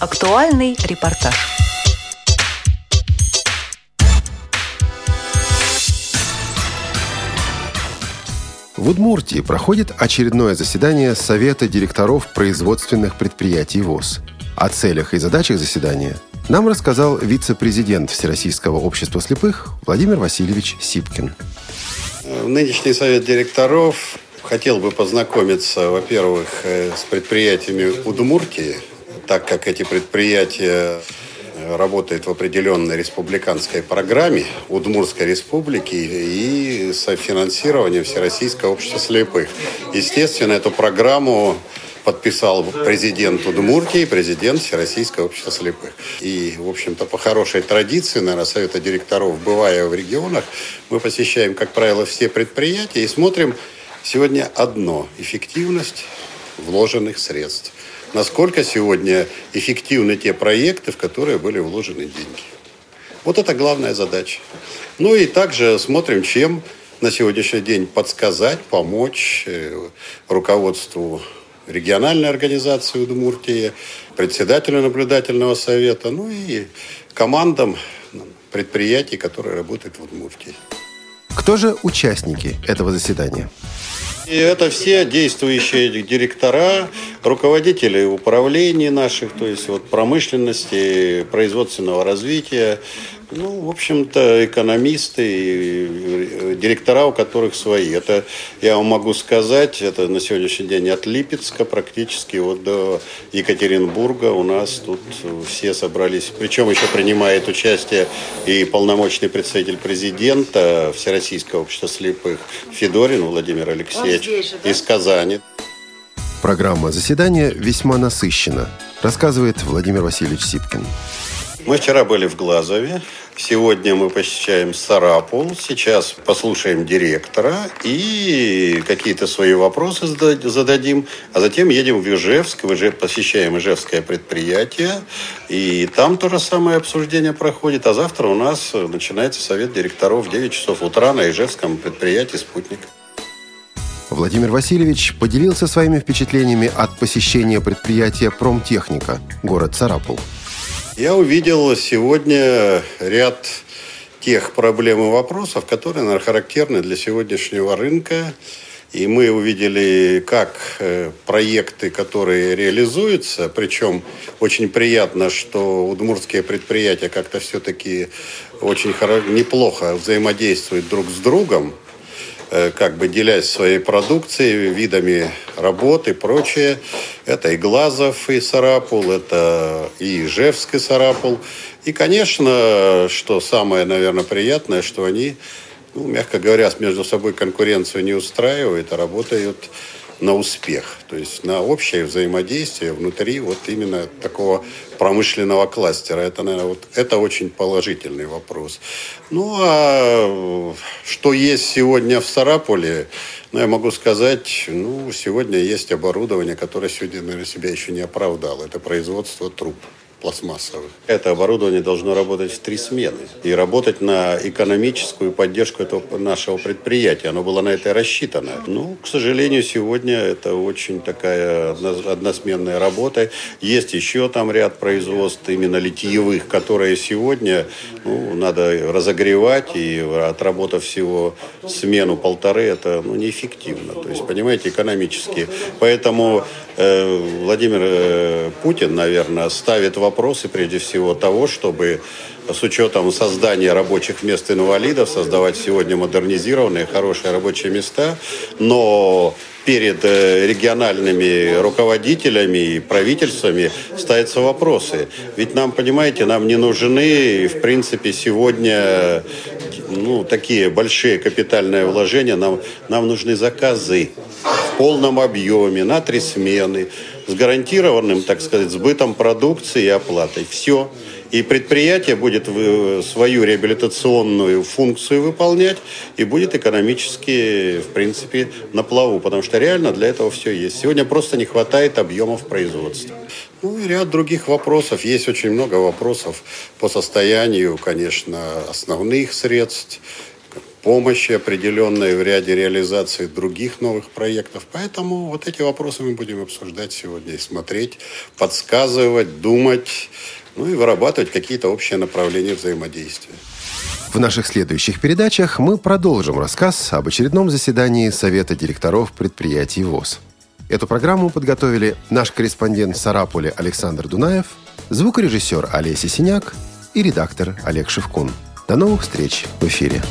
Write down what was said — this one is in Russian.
Актуальный репортаж. В Удмуртии проходит очередное заседание Совета директоров производственных предприятий ВОЗ. О целях и задачах заседания нам рассказал вице-президент Всероссийского общества слепых Владимир Васильевич Сипкин. Нынешний совет директоров хотел бы познакомиться, во-первых, э, с предприятиями Удмуртии, так как эти предприятия работает в определенной республиканской программе Удмурской республики и софинансированием Всероссийского общества слепых. Естественно, эту программу подписал президент Удмуртии президент Всероссийского общества слепых. И, в общем-то, по хорошей традиции, наверное, Совета директоров, бывая в регионах, мы посещаем, как правило, все предприятия и смотрим сегодня одно – эффективность вложенных средств насколько сегодня эффективны те проекты, в которые были вложены деньги. Вот это главная задача. Ну и также смотрим, чем на сегодняшний день подсказать, помочь э, руководству региональной организации Удмуртии, председателю наблюдательного совета, ну и командам предприятий, которые работают в Удмуртии. Кто же участники этого заседания? И это все действующие директора, руководители управлений наших, то есть вот промышленности, производственного развития, ну, в общем-то, экономисты и директора, у которых свои. Это, я вам могу сказать, это на сегодняшний день от Липецка практически вот до Екатеринбурга у нас тут все собрались. Причем еще принимает участие и полномочный представитель президента Всероссийского общества слепых Федорин Владимир Алексеевич же, да? из Казани. Программа заседания весьма насыщена, рассказывает Владимир Васильевич Сипкин. Мы вчера были в Глазове, сегодня мы посещаем Сарапул, сейчас послушаем директора и какие-то свои вопросы зададим, а затем едем в Ижевск, в Ижев, посещаем Ижевское предприятие, и там то же самое обсуждение проходит, а завтра у нас начинается совет директоров в 9 часов утра на Ижевском предприятии «Спутник». Владимир Васильевич поделился своими впечатлениями от посещения предприятия «Промтехника», город Сарапул. Я увидел сегодня ряд тех проблем и вопросов, которые, наверное, характерны для сегодняшнего рынка. И мы увидели, как э, проекты, которые реализуются, причем очень приятно, что удмуртские предприятия как-то все-таки очень неплохо взаимодействуют друг с другом. Э, как бы делясь своей продукцией, видами работы и прочее. Это и Глазов, и Сарапул, это и Ижевск, и Сарапул. И, конечно, что самое, наверное, приятное, что они, ну, мягко говоря, между собой конкуренцию не устраивают, а работают на успех, то есть на общее взаимодействие внутри вот именно такого промышленного кластера. Это, наверное, вот, это очень положительный вопрос. Ну, а что есть сегодня в Сарапуле, ну, я могу сказать, ну, сегодня есть оборудование, которое сегодня, наверное, себя еще не оправдало. Это производство труб пластмассовых. Это оборудование должно работать в три смены и работать на экономическую поддержку этого нашего предприятия. Оно было на это рассчитано. Ну, к сожалению, сегодня это очень такая односменная работа. Есть еще там ряд производств именно литьевых, которые сегодня ну, надо разогревать и отработав всего смену полторы, это ну, неэффективно. То есть, понимаете, экономически. Поэтому э, Владимир э, Путин, наверное, ставит вопрос вопросы, прежде всего, того, чтобы с учетом создания рабочих мест инвалидов создавать сегодня модернизированные, хорошие рабочие места, но перед э, региональными руководителями и правительствами ставятся вопросы. Ведь нам, понимаете, нам не нужны, в принципе, сегодня ну, такие большие капитальные вложения, нам, нам нужны заказы в полном объеме, на три смены, с гарантированным, так сказать, сбытом продукции и оплатой. Все. И предприятие будет свою реабилитационную функцию выполнять и будет экономически, в принципе, на плаву, потому что реально для этого все есть. Сегодня просто не хватает объемов производства. Ну и ряд других вопросов. Есть очень много вопросов по состоянию, конечно, основных средств, помощи определенной в ряде реализации других новых проектов. Поэтому вот эти вопросы мы будем обсуждать сегодня и смотреть, подсказывать, думать, ну и вырабатывать какие-то общие направления взаимодействия. В наших следующих передачах мы продолжим рассказ об очередном заседании Совета директоров предприятий ВОЗ. Эту программу подготовили наш корреспондент в Сарапуле Александр Дунаев, звукорежиссер Олеся Синяк и редактор Олег Шевкун. До новых встреч в эфире.